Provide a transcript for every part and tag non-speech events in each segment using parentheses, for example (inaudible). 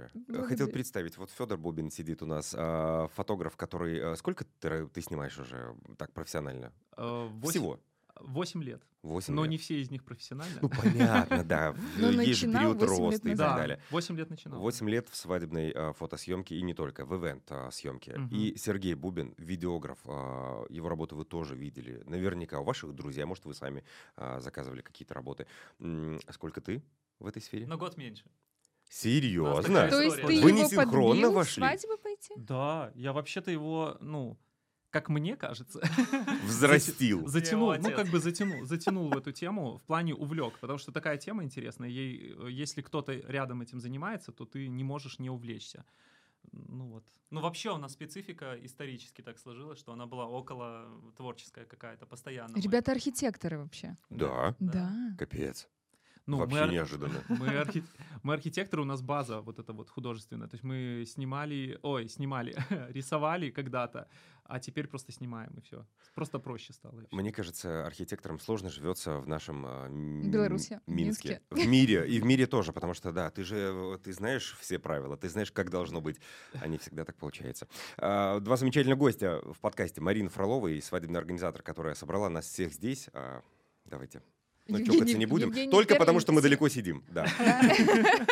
большое. Благодарю. Хотел представить, вот Федор Бубин сидит у нас, а, фотограф, который... а, Сколько ты, ты снимаешь уже так профессионально? Э, восемь- Всего? Восемь лет. 8 Но лет. не все из них профессионально. Ну, понятно, да. (laughs) Ну, Есть же начинал период 8 лет роста и так Да, далее. 8 лет начинал. 8 лет в свадебной а, фотосъемке и не только, в ивент а. И Сергей Бубин, видеограф, а, его работу вы тоже видели. Наверняка у ваших друзей, а может, вы сами а, заказывали какие-то работы. М, а Сколько ты в этой сфере? На год меньше. Серьезно? То есть ты да. Вы не синхронно подбил вошли? в свадьбу пойти? Да, я вообще-то его, ну, как мне кажется, (laughs) Взрастил. затянул, его ну отец. как бы затянул, затянул в эту тему в плане увлек, потому что такая тема интересная. Ей, э, если кто-то рядом этим занимается, то ты не можешь не увлечься. Ну вот. Ну, вообще у нас специфика исторически так сложилась, что она была около творческая какая-то, постоянно. мы- Ребята архитекторы вообще. Да, Да. капец. Ну, Вообще мы, ар- неожиданно. (laughs) мы, архи- мы архитекторы, у нас база вот эта вот художественная. То есть мы снимали, ой, снимали, (laughs) рисовали когда-то, а теперь просто снимаем и все. Просто проще стало. Мне кажется, архитекторам сложно живется в нашем м, Беларуси, Минске. Минске. В мире. И в (laughs) мире тоже, потому что, да, ты же э, ты знаешь все правила, ты знаешь, как должно быть. А не всегда так получается. А, Два замечательных гостя в подкасте. Марина Фролова и свадебный организатор, которая собрала нас всех здесь. А, Давайте. Но Евгений- чокаться не будем. Евгений Только потому, что мы далеко сидим. Да. (laughs)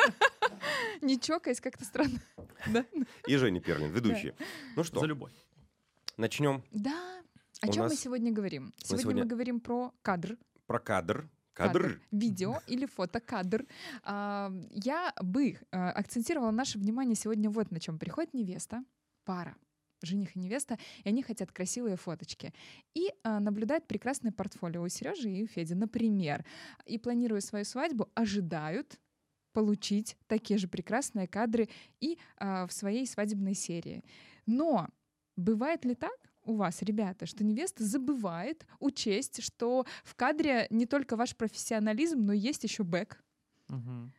Не чокаясь, как-то странно. (laughs) И Женя Перлин, ведущий. Ну За что, любовь. начнем Да. О чем мы сегодня говорим? Сегодня мы говорим про кадр. про кадр. Кадр. Видео (laughs) или фотокадр. А, Я бы а, акцентировала наше внимание сегодня вот на чем. Приходит невеста, пара, жених и невеста, и они хотят красивые фоточки. И а, наблюдают прекрасное портфолио у Сережи и у Феди, например. И планируя свою свадьбу, ожидают получить такие же прекрасные кадры и а, в своей свадебной серии. Но бывает ли так у вас, ребята, что невеста забывает учесть, что в кадре не только ваш профессионализм, но есть еще бэк? Мгм.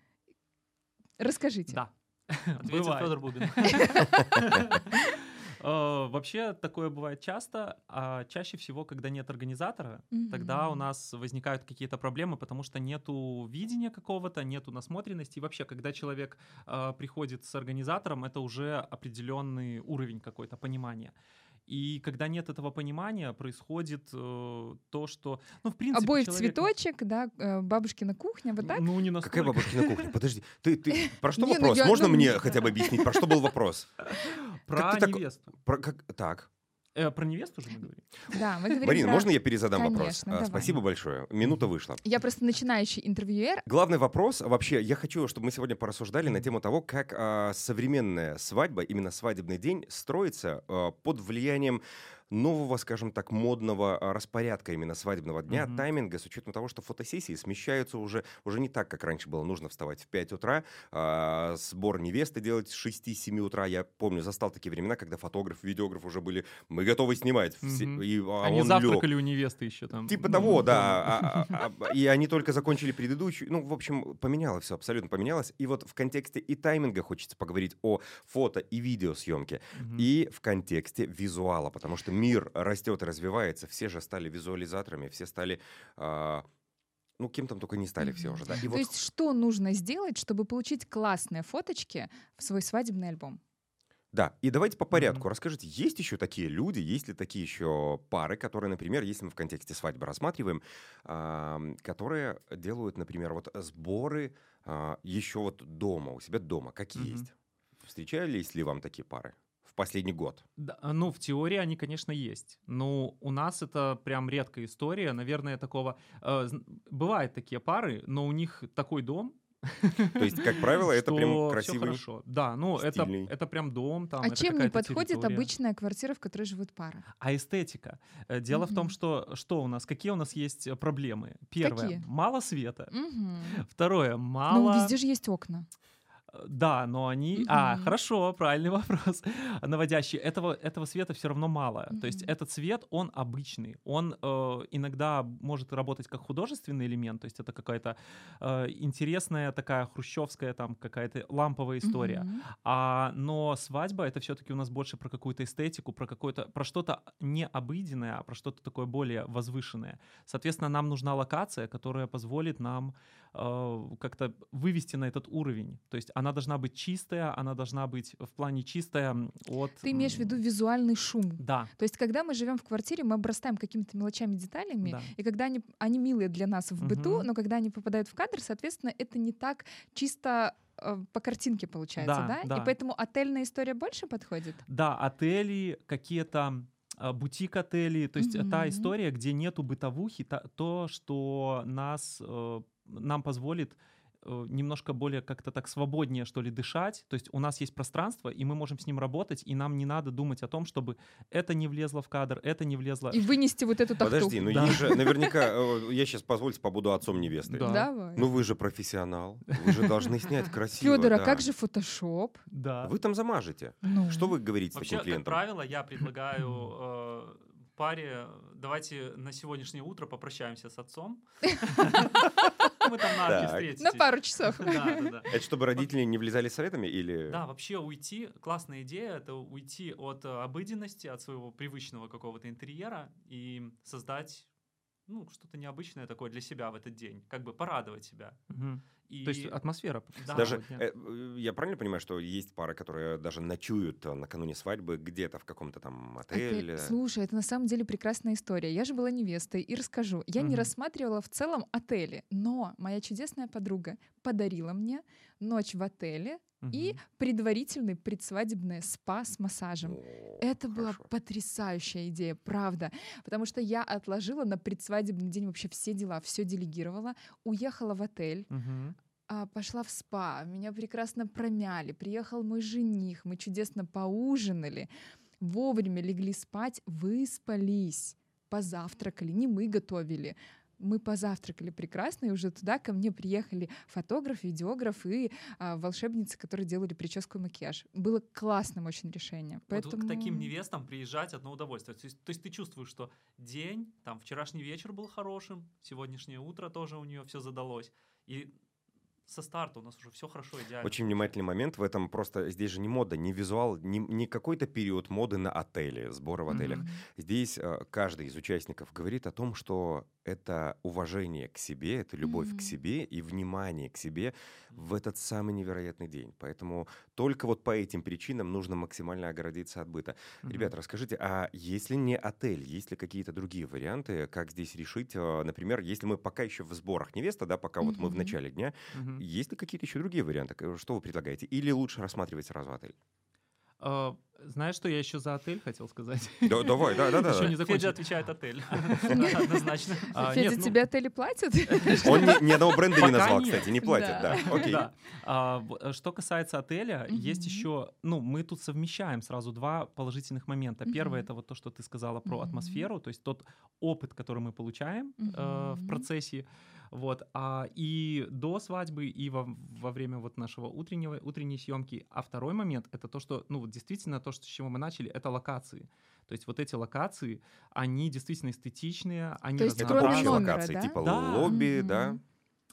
Расскажите. Да. Ответил Бывает. Федор Бубин. (laughs) (laughs) Э, Вообще такое бывает часто, а чаще всего, когда нет организатора, тогда у нас возникают какие-то проблемы, потому что нету видения какого-то, нету насмотренности. И вообще, когда человек э, приходит с организатором, это уже определенный уровень какой-то понимания. И когда нет этого понимания, происходит э, то, что, ну, в принципе, Обои в человек- цветочек, да, э, бабушкина кухня, вот так? Ну, не Какая настолько. бабушкина кухня? Подожди, ты, ты про что ну вопрос? Можно ну, мне хотя бы объяснить, про что был вопрос? (laughs) Про невесту. Про как так? Э, про невесту же мы говорим? Да, мы говорим Марина, про- можно я перезадам вопрос? Конечно, А, давай. Спасибо большое. Минута вышла. Я просто начинающий интервьюер. Главный вопрос вообще, я хочу, чтобы мы сегодня порассуждали на тему того, как а, современная свадьба, именно свадебный день, строится а, под влиянием нового, скажем так, модного а, распорядка именно свадебного дня, Мгм. тайминга, с учетом того, что фотосессии смещаются уже, уже не так, как раньше было нужно вставать в 5 утра, а, сбор невесты делать с 6-7 утра. Я помню, застал такие времена, когда фотограф, видеограф уже были, мы готовы снимать. Все- Мгм. и, а Они он завтракали у невесты еще там. Типа того, да. А- а- а- И они только закончили предыдущую. Ну, в общем, поменялось все, абсолютно поменялось. И вот в контексте и тайминга хочется поговорить о фото и видеосъемке. И в контексте визуала, потому что мир растет и развивается. Все же стали визуализаторами, все стали... а, ну, кем там только не стали все уже, да. И То вот есть что нужно сделать, чтобы получить классные фоточки в свой свадебный альбом? Да, и давайте по порядку. Мгм. Расскажите, есть еще такие люди, есть ли такие еще пары, которые, например, если мы в контексте свадьбы рассматриваем, ам, которые делают, например, вот сборы а, еще вот дома, у себя дома, какие Мгм. есть? Встречались ли вам такие пары последний год? Да, а, ну, в теории они, конечно, есть. Но у нас это прям редкая история. Наверное, такого... э, бывают такие пары, но у них такой дом, То есть, как правило, это прям красивый... хорошо. Да, ну, это, стильный. это прям дом. Там, а это чем не подходит территория. обычная квартира, в которой живут пара? А эстетика. Э, Дело в том, что что у нас, какие у нас есть э, проблемы. Первое, Какие? мало света. Мгм. Второе, мало... Ну, везде же есть окна. Да, но они... А, Мгм. хорошо, правильный (laughs) вопрос. Наводящий. Этого, этого света все равно мало. То есть этот свет, он обычный. Он э, иногда может работать как художественный элемент, то есть это какая-то э, интересная такая хрущевская там какая-то ламповая история. Мгм. А, но свадьба это все-таки у нас больше про какую-то эстетику, про какое-то, про что-то не обыденное, а про что-то такое более возвышенное. Соответственно, нам нужна локация, которая позволит нам как-то вывести на этот уровень. То есть она должна быть чистая, она должна быть в плане чистая от... Ты имеешь в виду визуальный шум? Да. То есть когда мы живем в квартире, мы обрастаем какими-то мелочами, деталями, Да. и когда они, они милые для нас в быту, Мгм. но когда они попадают в кадр, соответственно, это не так чисто э, по картинке получается, Да, да? да. И поэтому отельная история больше подходит? Да, отели, какие-то а, бутик-отели, то есть та Мгм. история, где нету бытовухи, та- то, что нас, э, нам позволит э, немножко более как-то так свободнее, что ли, дышать. То есть у нас есть пространство, и мы можем с ним работать, и нам не надо думать о том, чтобы это не влезло в кадр, это не влезло. И вынести вот эту тахту. Подожди, ну Да. есть же наверняка, э, я сейчас, позвольте, побуду отцом невесты. Да. Давай. Ну вы же профессионал, вы же должны снять красиво. Федор, а да. как же фотошоп? Да. Вы там замажете. Ну. Что вы говорите Вообще, таким как клиентам? правило, я предлагаю э, паре, давайте на сегодняшнее утро попрощаемся с отцом. (laughs) Мы там на арке Так. встретитесь. На пару часов. Это чтобы родители не влезали советами или... Да, вообще уйти, классная идея, это уйти от э, обыденности, от своего привычного какого-то интерьера и создать ну, что-то необычное такое для себя в этот день, как бы порадовать себя. Мгм. И... То есть атмосфера. Да. Даже, э, я правильно понимаю, что есть пары, которые даже ночуют э, накануне свадьбы где-то в каком-то там Отель. отеле? Слушай, это на самом деле прекрасная история. Я же была невестой и расскажу. Я не Мгм. рассматривала в целом отели, но моя чудесная подруга подарила мне ночь в отеле и Мгм. предварительный предсвадебный спа с массажем. О, Это была хорошо. потрясающая идея, правда. Потому что я отложила на предсвадебный день вообще все дела, все делегировала, уехала в отель, Мгм. А, пошла в спа, меня прекрасно промяли, приехал мой жених, мы чудесно поужинали, вовремя легли спать, выспались, позавтракали, не мы готовили. Мы позавтракали прекрасно, и уже туда ко мне приехали фотограф, видеограф и а, волшебницы, которые делали прическу и макияж. Было классным очень решением. Вот Поэтому... к таким невестам приезжать одно удовольствие. То есть, то есть ты чувствуешь, что день, там вчерашний вечер был хорошим, сегодняшнее утро тоже у нее все задалось. И со старта у нас уже все хорошо, идеально. Очень внимательный момент в этом просто здесь же не мода, не визуал, не, не какой-то период моды на отели, сбора в отелях. Мгм. Здесь э, каждый из участников говорит о том, что это уважение к себе, это любовь Мгм. к себе и внимание к себе в этот самый невероятный день. Поэтому только вот по этим причинам нужно максимально оградиться от быта. Мгм. Ребята, расскажите, а если не отель, есть ли какие-то другие варианты, как здесь решить? э, Например, если мы пока еще в сборах невеста, да, пока вот мы в начале дня, Мгм. есть ли какие-то еще другие варианты? К- Что вы предлагаете? Или лучше рассматривать сразу отель? А, Знаешь, что я еще за отель хотел сказать? Да, давай, да, да, да. Еще не Федя отвечает отель. (laughs) Однозначно. А, Федя, нет, ну, тебе отели платят? (laughs) Он ни, одного бренда не назвал, кстати, не платит, Да. Окей. А, э, что касается отеля, есть еще, ну, мы тут совмещаем сразу два положительных момента. Первое это вот то, что ты сказала про атмосферу, то есть тот опыт, который мы получаем э, в процессе. Вот, а, и до свадьбы, и во, во время вот нашего утреннего, утренней съемки. А второй момент — это то, что, ну, вот действительно, то, что, с чего мы начали, это локации. То есть вот эти локации, они действительно эстетичные, они То есть Это кроме общие номера, локации, да? типа Да. лобби, Мгм. да?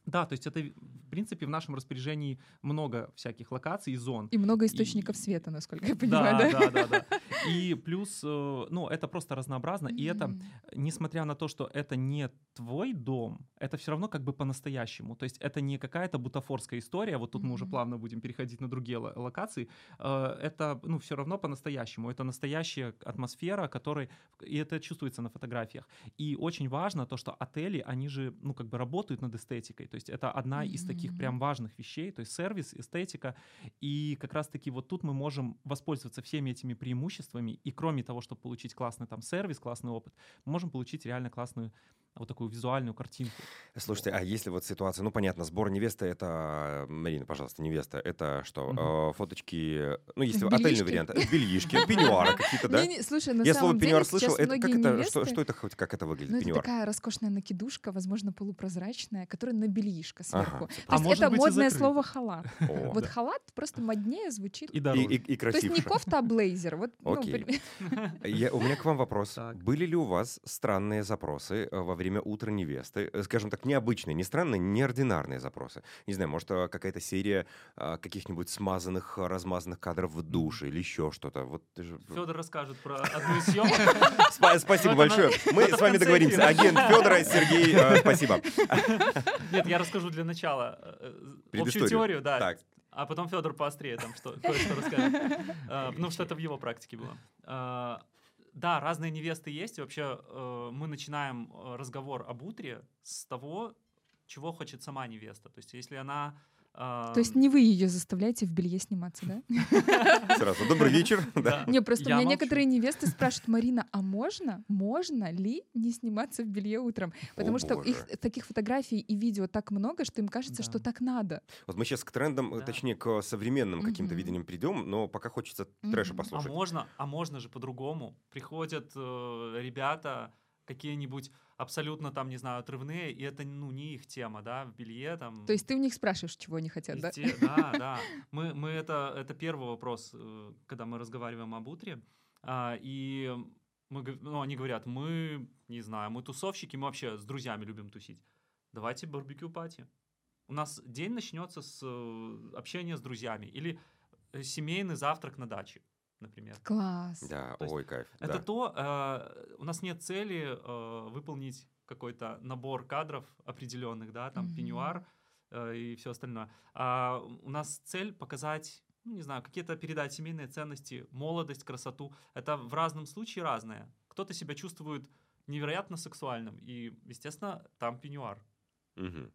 Да, то есть это, в принципе, в нашем распоряжении много всяких локаций и зон. И много источников И- света, насколько я понимаю, да, да? да, да, да. И плюс, э, ну, это просто разнообразно, и это, несмотря на то, что это не твой дом, это все равно как бы по-настоящему. То есть это не какая-то бутафорская история, вот тут мы уже плавно будем переходить на другие ло- локации. Э, Это, ну, все равно по-настоящему. Это настоящая атмосфера, которой... И это чувствуется на фотографиях. И очень важно то, что отели, они же, ну, как бы работают над эстетикой. То есть это одна из таких прям важных вещей, то есть сервис, эстетика. И как раз-таки вот тут мы можем воспользоваться всеми этими преимуществами. И кроме того, чтобы получить классный там сервис, классный опыт, мы можем получить реально классную вот такую визуальную картинку. Слушайте, а если вот ситуация, ну понятно, сбор невесты, это, Марина, пожалуйста, невеста, это что, э, фоточки, ну если Бельишки? отельный вариант, э, бельишки, (laughs) пеньюары какие-то, да? Не-не, слушай, на Я слово самом деле пеньюар сейчас слышал, это как многие это, что, невесты- что это хоть, как это выглядит, Ну, это пеньюар? такая роскошная накидушка, возможно, полупрозрачная, которая на бельишко сверху. Ага, То А есть может это быть модное слово халат. О, Вот халат просто моднее звучит. И и, То есть не кофта, а блейзер. Вот, ну, Окей. (laughs) Я- у меня к вам вопрос. Так. Были ли у вас странные запросы э, во время утра невесты? Э, Скажем так, необычные, не странные, неординарные запросы. Не знаю, может, э, какая-то серия э, каких-нибудь смазанных, размазанных кадров в душе или еще что-то. Вот ты же- Федор расскажет про одну из съемок. (laughs) Спа- Спасибо большое. Мы с вами договоримся. Агент (laughs) Федора, Сергей, э, спасибо. Нет, я расскажу для начала общую теорию, да. А потом Федор поострее там что, кое-что расскажет. (laughs) А, Потому что это в его практике было. А, Да, разные невесты есть. И вообще э, мы начинаем э, разговор об утре с того, чего хочет сама невеста. То есть если она... а, То есть не вы ее заставляете в белье сниматься, да? (laughs) Сразу. Добрый вечер. (laughs) Не, просто у меня некоторые невесты спрашивают, Марина, а можно, можно ли не сниматься в белье утром? Потому что их таких фотографий и видео так много, что им кажется, что так надо. Вот мы сейчас к трендам, Да. точнее, к современным каким-то видениям придем, но пока хочется трэша. А послушать. можно, а можно же по-другому. Приходят э, ребята какие-нибудь абсолютно там, не знаю, отрывные, и это, ну, не их тема, да, в белье там. То есть ты у них спрашиваешь, чего они хотят, да? Везде, да, (laughs) да. Мы, мы это, это первый вопрос, э, когда мы разговариваем об утре. А, и мы, ну, они говорят, мы, не знаю, мы тусовщики, мы вообще с друзьями любим тусить. Давайте барбекю-пати. У нас день начнется с э, общения с друзьями. Или э, семейный завтрак на даче, например. Класс. Да, То ой, кайф. Это да. то, э, у нас нет цели э, выполнить какой-то набор кадров определенных, да, там Мгм. пеньюар э, и все остальное. А у нас цель показать, ну, не знаю, какие-то передать семейные ценности, молодость, красоту. Это в разном случае разное. Кто-то себя чувствует невероятно сексуальным, и, естественно, там пеньюар. Мгм.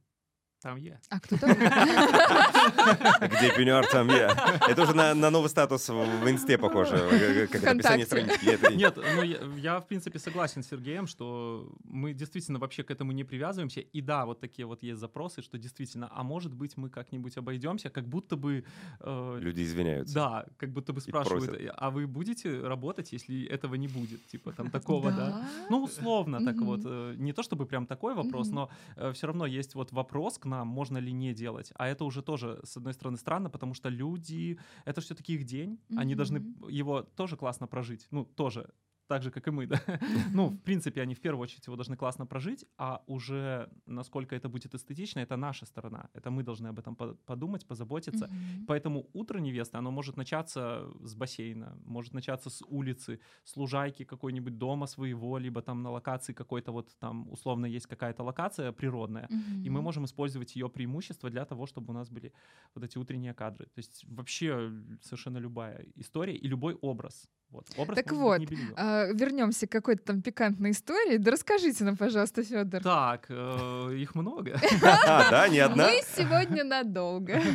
Там я. А кто-то... (laughs) Где пеньюар, там я. Это уже на, на новый статус в инсте похоже. э, Как это описание странички. Нет, ну я, я, в принципе согласен с Сергеем, что мы действительно вообще к этому не привязываемся. И да, вот такие вот есть запросы, что действительно, а может быть мы как-нибудь обойдемся, как будто бы... э, Люди извиняются. Да, как будто бы спрашивают, а вы будете работать, если этого не будет? Типа там (laughs) такого, да? Да? Ну, условно, так вот. э, Не то чтобы прям такой вопрос, но все равно есть вот вопрос к нам, можно ли не делать. А это уже тоже, с одной стороны, странно, потому что люди, это все-таки их день, они должны его тоже классно прожить. Ну, тоже так же, как и мы, да. (laughs) Ну, в принципе, они в первую очередь его должны классно прожить, а уже насколько это будет эстетично, это наша сторона. Это мы должны об этом по- подумать, позаботиться. Мгм. Поэтому утро невесты, оно может начаться с бассейна, может начаться с улицы, с лужайки какой-нибудь дома своего, либо там на локации какой-то вот там условно есть какая-то локация природная, и мы можем использовать ее преимущества для того, чтобы у нас были вот эти утренние кадры. То есть вообще совершенно любая история и любой образ. Вот. Образ Так вот. А, вернемся к какой-то там пикантной истории. Да расскажите нам, пожалуйста, Федор. Так, э, их много. (laughs) (laughs) Да, не одна? Мы сегодня надолго. (laughs)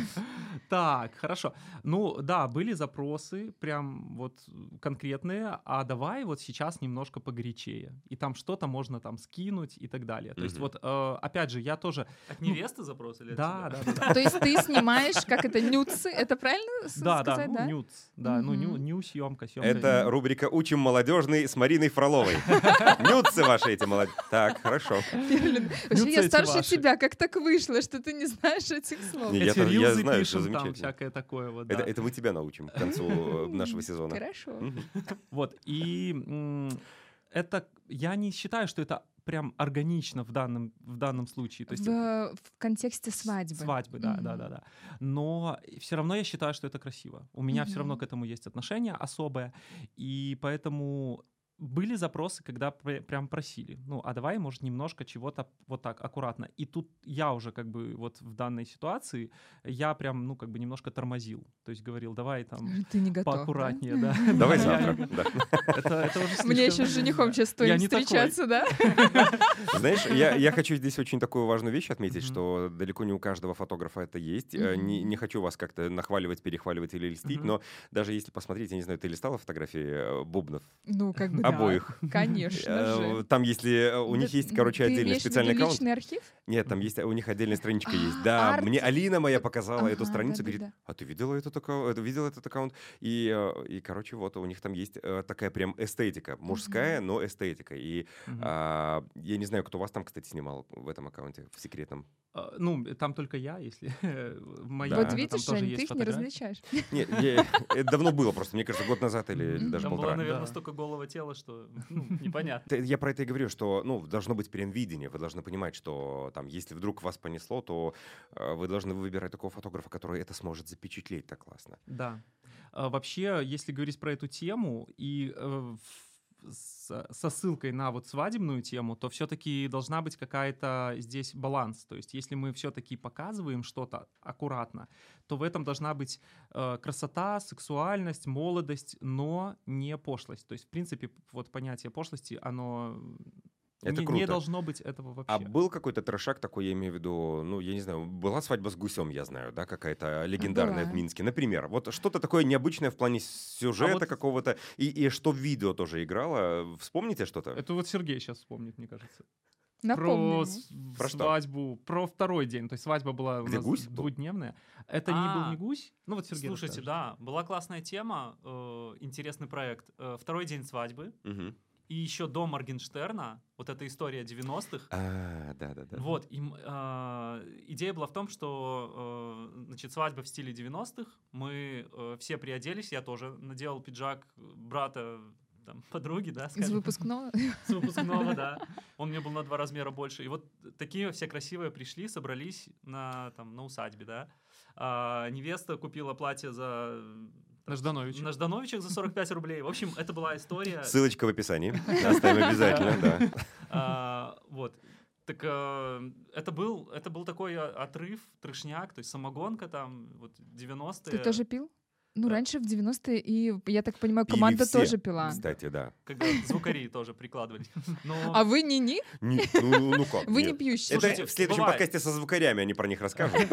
Так, хорошо. Ну да, были запросы прям вот конкретные, а давай вот сейчас немножко погорячее. И там что-то можно там скинуть и так далее. То есть вот, э, опять же, я тоже... От Ну, невесты запрос или Да, да, да. То есть ты снимаешь, как это, нюцы? Это правильно с- Да, да, сказать, ну, да? нюц, да, ну, ню съемка, съемка. Это рубрика «Учим молодежный» с Мариной Фроловой. (laughs) Нюцы ваши эти молодежь. Так, хорошо. Вообще, я старше тебя. Как так вышло, что ты не знаешь этих слов? Эти рилзы знаю, что пишем, там замечательно. всякое такое вот. Это, это мы тебя научим к концу э, нашего сезона. Хорошо. (laughs) Вот, и это, я не считаю, что это прям органично в данном, в данном случае. То есть В, в контексте свадьбы. Свадьбы, да, да, Мгм. да, да. Но все равно я считаю, что это красиво. У меня все равно к этому есть отношение особое, и поэтому были запросы, когда пр- прям просили, ну, а давай, может, немножко чего-то вот так аккуратно. И тут я уже как бы вот в данной ситуации, я прям, ну, как бы немножко тормозил. То есть говорил, давай там (laughs) Ты не готов. поаккуратнее, да. (laughs) Давай завтра. да. Мне еще с женихом сейчас стоит встречаться, да? (laughs) Знаешь, я, я хочу здесь очень такую важную вещь отметить, что далеко не у каждого фотографа это есть. Э, Не, хочу вас как-то нахваливать, перехваливать или льстить, но даже если посмотреть, я не знаю, ты листала фотографии э, бубнов Ну, как бы да. Обоих? Конечно Э, же. Там, если э, у них есть, короче, отдельный специальный аккаунт. личный архив? Нет, там есть, у них отдельная страничка есть. А, Да, мне Алина моя показала эту страницу, говорит, а ты видела этот аккаунт? Видел этот аккаунт? И, э, и, короче, вот у них там есть э, такая прям эстетика, мужская, но эстетика. И а, я не знаю, кто вас там, кстати, снимал в этом аккаунте, в секретном. А, ну, там только я, если (laughs) в моей Да. Вот видишь, Жень, ты их не различаешь. (laughs) Нет, я- это давно было просто, мне кажется, год назад или даже Там было, полтора. наверное, Да. столько голого тела, что ну, непонятно. Я про это и говорю, что ну, должно быть прям видение. Вы должны понимать, что там, если вдруг вас понесло, то э, вы должны выбирать такого фотографа, который это сможет запечатлеть так классно. Да. А, Вообще, если говорить про эту тему и э, с- со ссылкой на вот свадебную тему, то все-таки должна быть какая-то здесь баланс. То есть, если мы все-таки показываем что-то аккуратно, то в этом должна быть э, красота, сексуальность, молодость, но не пошлость. То есть, в принципе, вот понятие пошлости, оно Это не, не круто. должно быть этого вообще. А был какой-то трешак такой, я имею в виду, ну, я не знаю, была свадьба с гусем, я знаю, да, какая-то легендарная в Была. Минске, например. Вот что-то такое необычное в плане сюжета А вот- какого-то, и, и что в видео тоже играло. Вспомните что-то? Это вот Сергей сейчас вспомнит, мне кажется. Напомни про мне. с- Про что? свадьбу, про второй день. То есть свадьба была у Где нас гусь был? двухдневная. Это не был А, не гусь? Ну вот Сергей Слушайте, расскажет. да, была классная тема, э, интересный проект. Э, Второй день свадьбы. Мгм. И еще до Моргенштерна, вот эта история 90-х. А, да-да-да. Вот, им, э, идея была в том, что э, значит, свадьба в стиле 90-х, мы э, все приоделись, я тоже надел пиджак брата там, подруги, да, Из скажем, выпускного. с выпускного, да. Он мне был на два размера больше. И вот такие все красивые пришли, собрались на, там, на усадьбе, да. А, невеста купила платье за... На Ждановича. На Ждановичах за 45 рублей. В общем, это была история... Ссылочка в описании. (laughs) Оставим обязательно, да. А, вот. Так э, это был, это был такой а, отрыв, трешняк, то есть самогонка там, вот 90-е. Ты тоже пил? Ну, Да. раньше в 90-е, и, я так понимаю, Пили команда все, тоже пила. Кстати, да. Когда звукари тоже прикладывались. Но А вы не-не? Не- ну, ну как? Вы не пьющие? Это Слушайте, в следующем бывает. подкасте со звукарями они про них расскажут. (laughs)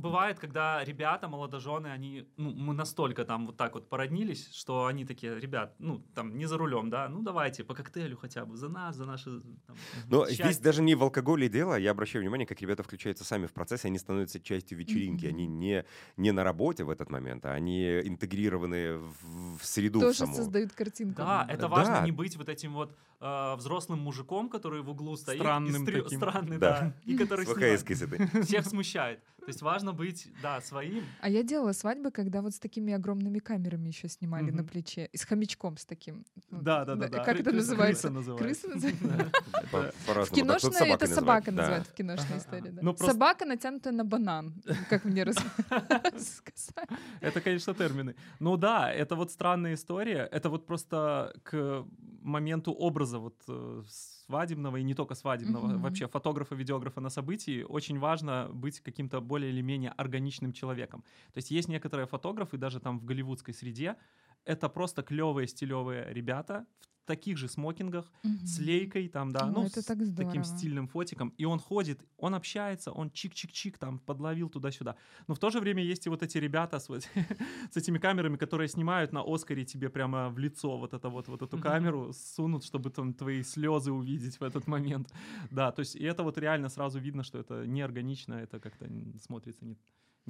бывает, когда ребята, молодожены, они, ну, мы настолько там вот так вот породнились, что они такие, ребят, ну, там, не за рулем, да, ну, давайте по коктейлю хотя бы, за нас, за наши там, Но счастье. здесь даже не в алкоголе дело. Я обращаю внимание, как ребята включаются сами в процесс, и они становятся частью вечеринки. Они не, не на работе в этот момент, а они интегрированы в, в среду Тоже саму. создают картинку. Да, это Да. важно не быть вот этим вот э, взрослым мужиком, который в углу стоит. и Странным стрё- таким. Странный, Да. да. И который С снимает. Всех смущает. То есть важно быть, да, своим. А я делала свадьбы, когда вот с такими огромными камерами еще снимали на плече. И с хомячком с таким. Ну, Да, да, да, да. Как Кры- это (laughs) называется? крыса (laughs) называется. В киношной это называет, собака называют в киношной истории. Ну, Собака натянутая на банан, как мне (laughs) рас- сказали. Это, конечно, термины. Ну да, это вот странная история. Это вот просто к моменту образа вот э, свадебного и не только свадебного, Мгм. вообще фотографа, видеографа на событии, очень важно быть каким-то более или менее органичным человеком. То есть есть некоторые фотографы, даже там в голливудской среде, это просто клевые, стилевые ребята в таких же смокингах, с Мгм. лейкой там, да, О, ну, с так таким стильным фотиком, и он ходит, он общается, он чик-чик-чик там подловил туда-сюда. Но в то же время есть и вот эти ребята с, вот, (laughs) с этими камерами, которые снимают на Оскаре тебе прямо в лицо вот, это вот, вот эту Мгм. камеру, сунут, чтобы там твои слезы увидеть в этот момент. Да, то есть и это вот реально сразу видно, что это неорганично, это как-то смотрится не,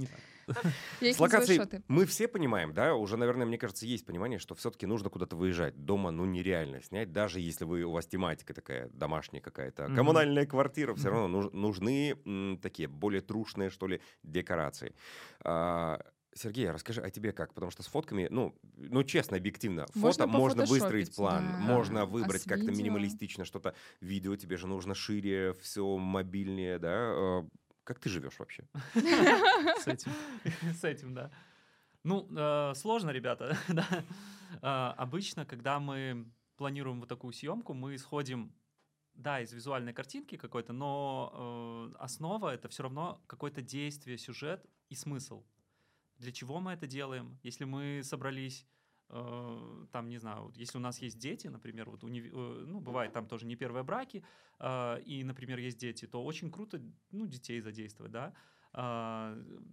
не так. Я С локацией мы все понимаем, да, уже, наверное, мне кажется, есть понимание, что все-таки нужно куда-то выезжать. Дома, ну, нереально снять, даже если вы, у вас тематика такая домашняя какая-то, коммунальная квартира, все равно нуж- нужны м, такие более трушные, что ли, декорации. А, Сергей, а расскажи, а тебе как? Потому что с фотками, ну, ну честно, объективно, Можно фото можно выстроить план, да. можно А выбрать с как-то видео? минималистично что-то. Видео тебе же нужно шире, все мобильнее, да? Как ты живешь вообще? (laughs) С этим. (laughs) С этим, да. Ну, э, сложно, ребята. (laughs) да. Э, Обычно, когда мы планируем вот такую съемку, мы исходим, да, из визуальной картинки какой-то, но э, основа это все равно какое-то действие, сюжет и смысл. Для чего мы это делаем? Если мы собрались там, не знаю, вот если у нас есть дети, например, вот уни- э, ну, бывает там тоже не первые браки, э, и, например, есть дети, то очень круто, ну, детей задействовать, да,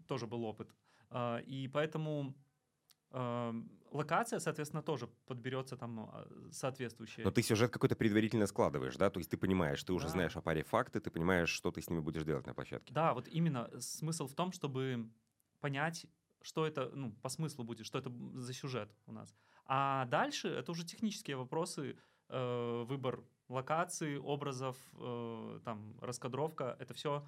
тоже был опыт. И поэтому локация, соответственно, тоже подберется там соответствующая. Но ты сюжет какой-то предварительно складываешь, да? То есть ты понимаешь, ты уже Да. знаешь о паре факты, ты понимаешь, что ты с ними будешь делать на площадке. Да, вот именно смысл в том, чтобы понять, что это, ну, по смыслу будет, что это за сюжет у нас. А дальше это уже технические вопросы, э, выбор локации, образов, э, там, раскадровка, это все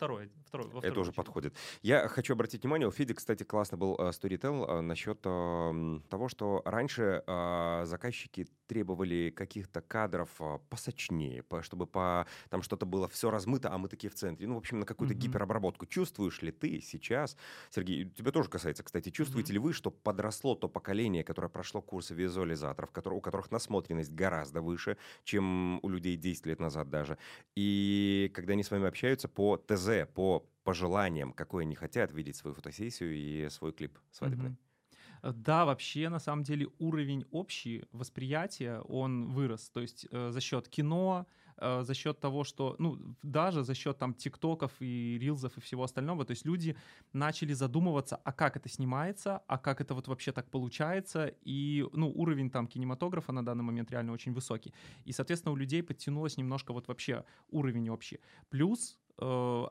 второй, второй, во Это уже подходит. Я хочу обратить внимание, у Феди, кстати, классно был э, сторител э, насчет э, того, что раньше э, заказчики требовали каких-то кадров э, посочнее, по, чтобы по, там что-то было все размыто, а мы такие в центре. Ну, в общем, на какую-то mm-hmm. гиперобработку. Чувствуешь ли ты сейчас, Сергей, тебя тоже касается, кстати, чувствуете mm-hmm. ли вы, что подросло то поколение, которое прошло курсы визуализаторов, которые, у которых насмотренность гораздо выше, чем у людей 10 лет назад даже, и когда они с вами общаются по ТЗ, по пожеланиям, какой они хотят видеть свою фотосессию и свой клип свадебный. Mm-hmm. Да, вообще, на самом деле, уровень общий восприятия, он вырос. То есть э, за счет кино, Э, за счет того, что, ну, даже за счет там тиктоков и рилзов и всего остального, то есть люди начали задумываться, а как это снимается, а как это вот вообще так получается, и, ну, уровень там кинематографа на данный момент реально очень высокий. И, соответственно, у людей подтянулось немножко вот вообще уровень общий. Плюс э,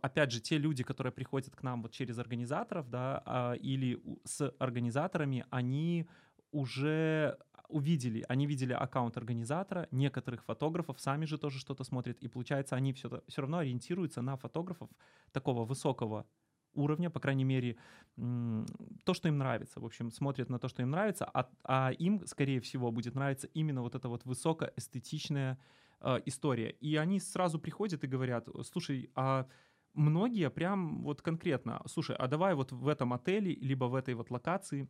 опять же, те люди, которые приходят к нам вот через организаторов, да, а, или с организаторами, они уже увидели, они видели аккаунт организатора, некоторых фотографов, сами же тоже что-то смотрят, и получается, они все, все равно ориентируются на фотографов такого высокого уровня, по крайней мере, то, что им нравится. В общем, смотрят на то, что им нравится, а, а им, скорее всего, будет нравиться именно вот эта вот высокоэстетичная э, история. И они сразу приходят и говорят, слушай, а многие прям вот конкретно, слушай, а давай вот в этом отеле, либо в этой вот локации,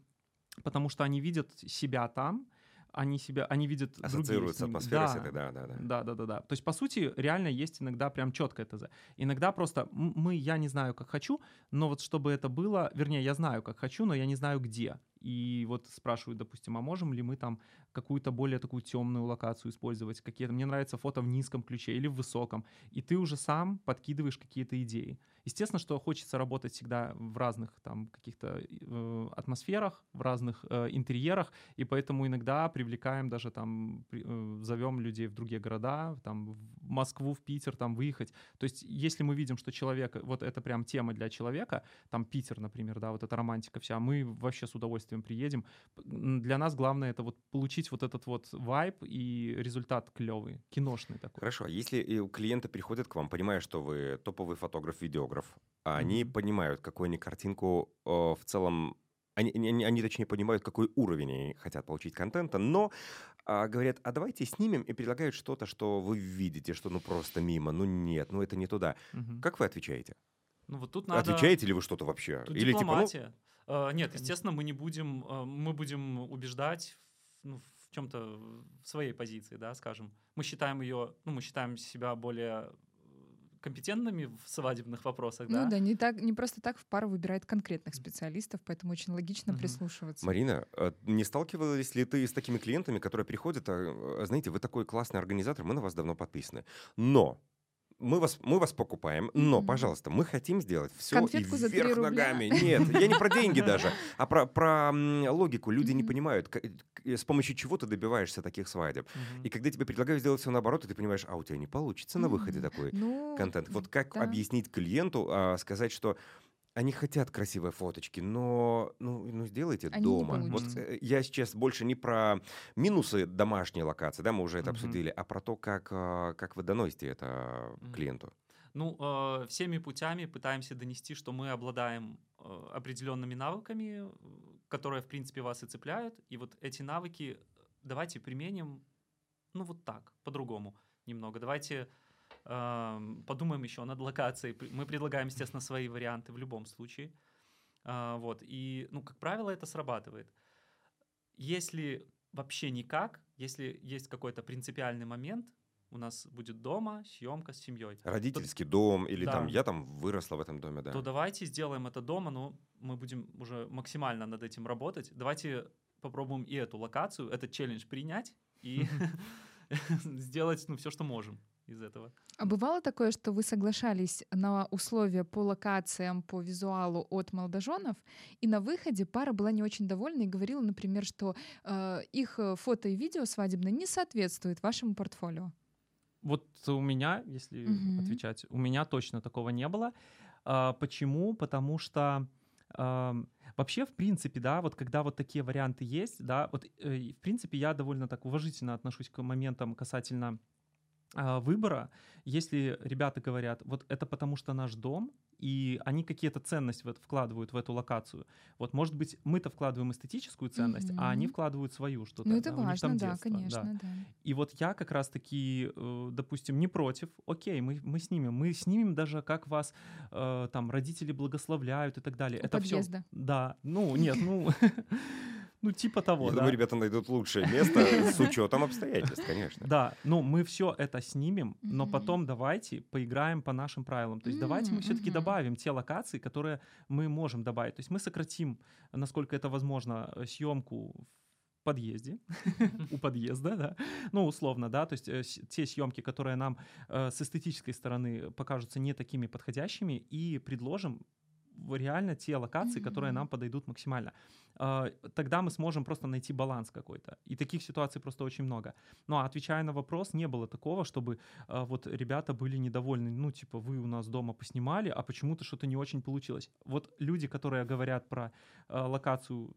потому что они видят себя там, они себя, они видят Ассоциируются атмосферой да. с этой, да, да, да. Да, да, да, да. То есть, по сути, реально есть иногда прям четкое ТЗ. Иногда просто мы, я не знаю, как хочу, но вот чтобы это было, вернее, я знаю, как хочу, но я не знаю, где. И вот спрашивают, допустим, а можем ли мы там какую-то более такую темную локацию использовать, какие-то, мне нравится фото в низком ключе или в высоком, и ты уже сам подкидываешь какие-то идеи. Естественно, что хочется работать всегда в разных там каких-то э, атмосферах, в разных э, интерьерах, и поэтому иногда привлекаем даже там, э, зовем людей в другие города, там в Москву, в Питер, там выехать. То есть если мы видим, что человек, вот это прям тема для человека, там Питер, например, да, вот эта романтика вся, мы вообще с удовольствием приедем. Для нас главное это вот получить вот этот вот вайб и результат клевый, киношный такой. Хорошо, а если клиенты приходят к вам, понимая, что вы топовый фотограф, видеограф, а они mm-hmm. понимают, какую они картинку э, в целом они, они, они, точнее, понимают, какой уровень они хотят получить контента, но а, говорят, а давайте снимем и предлагают что-то, что вы видите, что ну просто мимо, ну нет, ну это не туда. Угу. Как вы отвечаете? Ну вот тут надо... Отвечаете ли вы что-то вообще? Тут Или дипломатия. Типа, ну... uh, нет, естественно, мы не будем, uh, мы будем убеждать ну, в чем-то в своей позиции, да, скажем. Мы считаем ее, ну, мы считаем себя более компетентными в свадебных вопросах, ну, да? Ну да, не, так, не просто так в пару выбирает конкретных специалистов, поэтому очень логично угу. прислушиваться. Марина, а не сталкивались ли ты с такими клиентами, которые приходят, а, знаете, вы такой классный организатор, мы на вас давно подписаны, но мы вас, мы вас покупаем, но, пожалуйста, мы хотим сделать все Конфетку и вверх ногами. Нет, я не про деньги даже, (laughs) а про, про логику. Люди не понимают, с помощью чего ты добиваешься таких свадеб. И когда тебе предлагают сделать все наоборот, и ты понимаешь, а у тебя не получится на выходе такой ну, контент. Вот как объяснить клиенту, а, сказать, что они хотят красивые фоточки, но ну, ну сделайте Они дома. Вот э, я сейчас больше не про минусы домашней локации, да, мы уже это mm-hmm. обсудили, а про то, как, а, как вы доносите это mm-hmm. клиенту. Ну, э, всеми путями пытаемся донести, что мы обладаем э, определенными навыками, которые, в принципе, вас и цепляют. И вот эти навыки давайте применим, ну, вот так, по-другому немного. Давайте Подумаем еще над локацией. Мы предлагаем, естественно, свои варианты в любом случае. А, вот. И, ну, как правило, это срабатывает. Если вообще никак, если есть какой-то принципиальный момент, у нас будет дома съемка с семьей. Родительский то, дом или да, там я там выросла в этом доме, да. То давайте сделаем это дома, но мы будем уже максимально над этим работать. Давайте попробуем и эту локацию, этот челлендж принять и (laughs) (laughs) сделать ну все, что можем из этого. А бывало такое, что вы соглашались на условия по локациям, по визуалу от молодоженов, и на выходе пара была не очень довольна и говорила, например, что э, их э, фото и видео свадебное не соответствует вашему портфолио? Вот у меня, если угу. отвечать, у меня точно такого не было. А, почему? Потому что Вообще, в принципе, да, вот когда вот такие варианты есть, да, вот, э, в принципе, я довольно так уважительно отношусь к моментам касательно выбора, если ребята говорят, вот это потому что наш дом, и они какие-то ценности вот вкладывают в эту локацию. Вот, может быть, мы-то вкладываем эстетическую ценность, mm-hmm. а они вкладывают свою что-то. Ну, это да, важно, да, детство, конечно, да. да. И вот я как раз-таки, э, допустим, не против, окей, мы, мы снимем, мы снимем даже, как вас э, там родители благословляют и так далее. У это подъезда. все. Да, ну, нет, ну... (laughs) Ну, типа того, Я да. думаю, ребята найдут лучшее место с (laughs) учетом обстоятельств, конечно. Да, ну мы все это снимем, но потом давайте поиграем по нашим правилам. То есть давайте мы все-таки добавим те локации, которые мы можем добавить. То есть мы сократим, насколько это возможно, э, съемку в подъезде, (laughs) у подъезда, да, ну, условно, да, то есть э, те съемки, которые нам э, с эстетической стороны покажутся не такими подходящими, и предложим реально те локации, которые нам подойдут максимально. А, тогда мы сможем просто найти баланс какой-то. И таких ситуаций просто очень много. Ну, а отвечая на вопрос, не было такого, чтобы а, вот ребята были недовольны, ну, типа, вы у нас дома поснимали, а почему-то что-то не очень получилось. Вот люди, которые говорят про а, локацию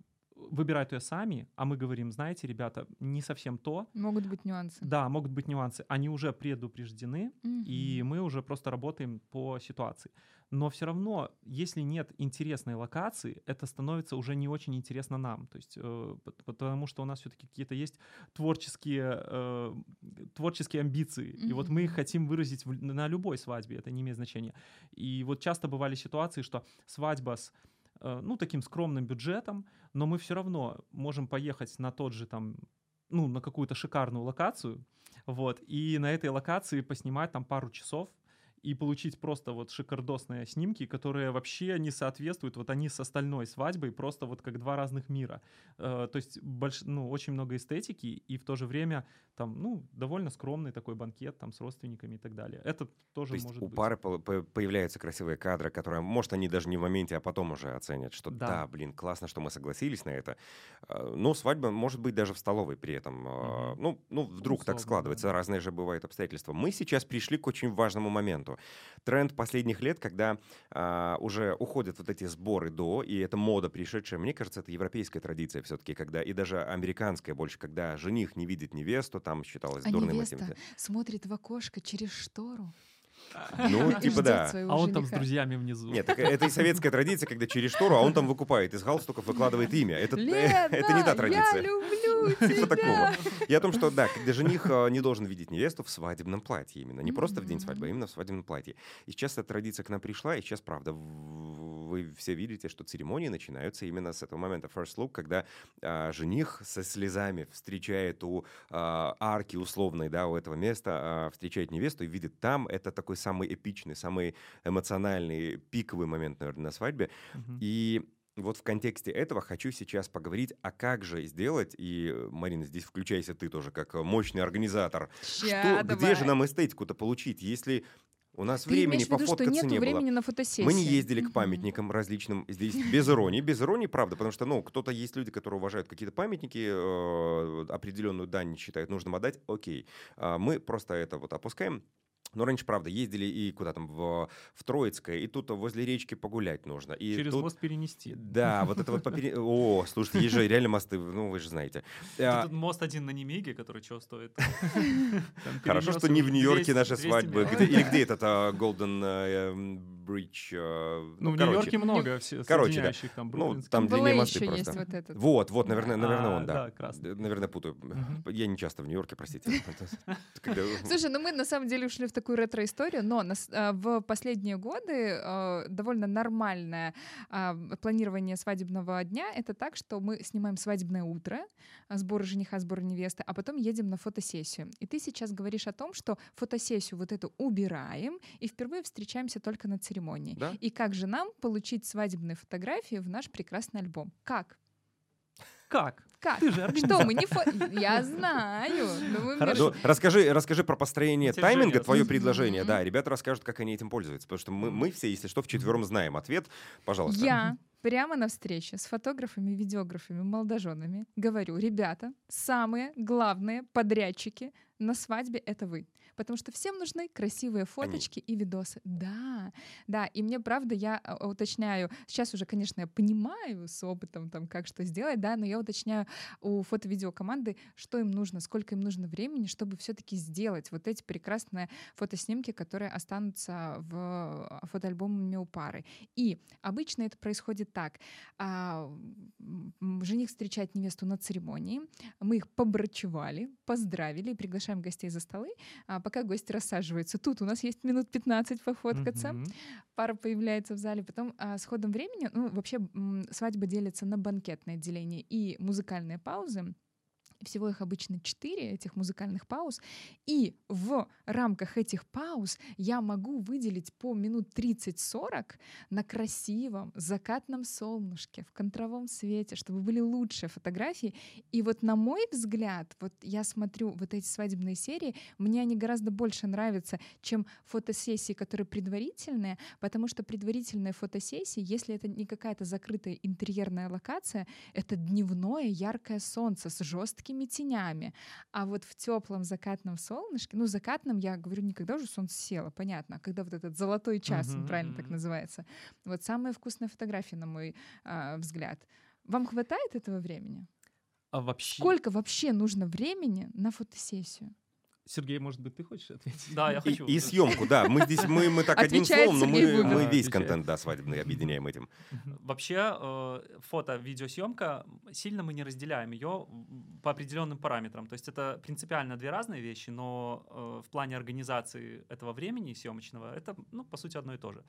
выбирают ее сами, а мы говорим, знаете, ребята, не совсем то. Могут быть нюансы. Да, могут быть нюансы. Они уже предупреждены, угу. и мы уже просто работаем по ситуации. Но все равно, если нет интересной локации, это становится уже не очень интересно нам. То есть, э, потому что у нас все-таки какие-то есть творческие, э, творческие амбиции. Mm-hmm. И вот мы их хотим выразить в, на любой свадьбе, это не имеет значения. И вот часто бывали ситуации, что свадьба с э, ну, таким скромным бюджетом, но мы все равно можем поехать на тот же там ну, на какую-то шикарную локацию, вот, и на этой локации поснимать там пару часов, и получить просто вот шикардосные снимки, которые вообще не соответствуют, вот они с остальной свадьбой просто вот как два разных мира. Э, то есть больш, ну, очень много эстетики, и в то же время там, ну, довольно скромный такой банкет там с родственниками и так далее. Это тоже то есть может у быть. пары появляются красивые кадры, которые, может, они даже не в моменте, а потом уже оценят, что да, да блин, классно, что мы согласились на это. Э, но свадьба может быть даже в столовой при этом. Угу. Ну, ну, вдруг Условно, так складывается, да. разные же бывают обстоятельства. Мы сейчас пришли к очень важному моменту моменту. Тренд последних лет, когда а, уже уходят вот эти сборы до, и это мода пришедшая, мне кажется, это европейская традиция все-таки, когда, и даже американская больше, когда жених не видит невесту, там считалось а дурным невеста этим. смотрит в окошко через штору. Ну, типа да. А он там с друзьями внизу. Нет, это и советская традиция, когда через штору, а он там выкупает из галстуков, выкладывает имя. Это, это не та традиция. я люблю (laughs) тебя. такого. И о том, что, да, когда жених э, не должен видеть невесту в свадебном платье именно. Не просто в день свадьбы, а именно в свадебном платье. И сейчас эта традиция к нам пришла, и сейчас, правда, вы все видите, что церемонии начинаются именно с этого момента. First look, когда а, жених со слезами встречает у а, арки условной, да, у этого места, а, встречает невесту и видит там, это такой самый эпичный, самый эмоциональный, пиковый момент, наверное, на свадьбе. Mm-hmm. И вот в контексте этого хочу сейчас поговорить, а как же сделать, и, Марина, здесь включайся ты тоже как мощный организатор, Ща, что, где же нам эстетику-то получить, если у нас Ты времени пофоткаться виду, что не времени было. на фотосессии. Мы не ездили к памятникам различным здесь (laughs) без иронии, без иронии, правда, потому что, ну, кто-то есть люди, которые уважают какие-то памятники, э, определенную дань считают нужным отдать, окей. А мы просто это вот опускаем. Но раньше, правда, ездили и куда там, в, в Троицкое, и тут возле речки погулять нужно. И Через тут... мост перенести. Да, вот это вот попери... (laughs) О, слушайте, есть же реально мосты, ну вы же знаете. А тут мост один на Немиге, который чего стоит? (laughs) Хорошо, что не в Нью-Йорке наши свадьбы. Или где этот а, Golden э, Bridge? Э, ну, в Нью-Йорке много Короче, да. там Ну, там длиннее мосты просто. Вот, вот, наверное, наверное, он, да. Наверное, путаю. Я не часто в Нью-Йорке, простите. (laughs) (laughs) Слушай, ну мы на самом деле ушли в такую ретро-историю, но а, в последние годы а, довольно нормальное а, планирование свадебного дня — это так, что мы снимаем свадебное утро, сбор жениха, сбор невесты, а потом едем на фотосессию. И ты сейчас говоришь о том, что фотосессию вот эту убираем и впервые встречаемся только на церемонии. Да? И как же нам получить свадебные фотографии в наш прекрасный альбом? Как? Как? Как? Ты же Что, мы не фо... Я знаю. Хорошо. Ну, расскажи, расскажи про построение тайминга, твое предложение. Да, ребята расскажут, как они этим пользуются. Потому что мы, мы все, если что, вчетвером знаем ответ. Пожалуйста. Я прямо на встрече с фотографами, видеографами, молодоженами говорю, ребята, самые главные подрядчики на свадьбе это вы. Потому что всем нужны красивые фоточки и видосы. Да, да. И мне, правда, я а, уточняю, сейчас уже, конечно, я понимаю с опытом, там, как что сделать, да, но я уточняю у фото-видео команды, что им нужно, сколько им нужно времени, чтобы все-таки сделать вот эти прекрасные фотоснимки, которые останутся в а, фотоальбоме у пары. И обычно это происходит так. А, жених встречает невесту на церемонии, мы их побрачевали, поздравили, приглашаем гостей за столы, а пока гости рассаживаются. Тут у нас есть минут 15 пофоткаться, mm-hmm. пара появляется в зале, потом а, с ходом времени, ну, вообще свадьба делится на банкетное отделение и музыкальные паузы, всего их обычно 4, этих музыкальных пауз. И в рамках этих пауз я могу выделить по минут 30-40 на красивом закатном солнышке, в контровом свете, чтобы были лучшие фотографии. И вот на мой взгляд, вот я смотрю вот эти свадебные серии, мне они гораздо больше нравятся, чем фотосессии, которые предварительные, потому что предварительные фотосессии, если это не какая-то закрытая интерьерная локация, это дневное яркое солнце с жестким мягкими тенями. А вот в теплом закатном солнышке, ну, закатном я говорю не когда уже солнце село, понятно, а когда вот этот золотой час, uh-huh, правильно uh-huh. так называется. Вот самая вкусная фотография, на мой а, взгляд. Вам хватает этого времени? А вообще... Сколько вообще нужно времени на фотосессию? Сергей, может быть, ты хочешь ответить? Да, я хочу. И, и съемку, да. Мы здесь, мы, мы так одним словом, но мы, мы весь контент, да, свадебный объединяем этим. Вообще, э, фото, видеосъемка, сильно мы не разделяем ее по определенным параметрам. То есть это принципиально две разные вещи, но э, в плане организации этого времени съемочного, это, ну, по сути, одно и то же.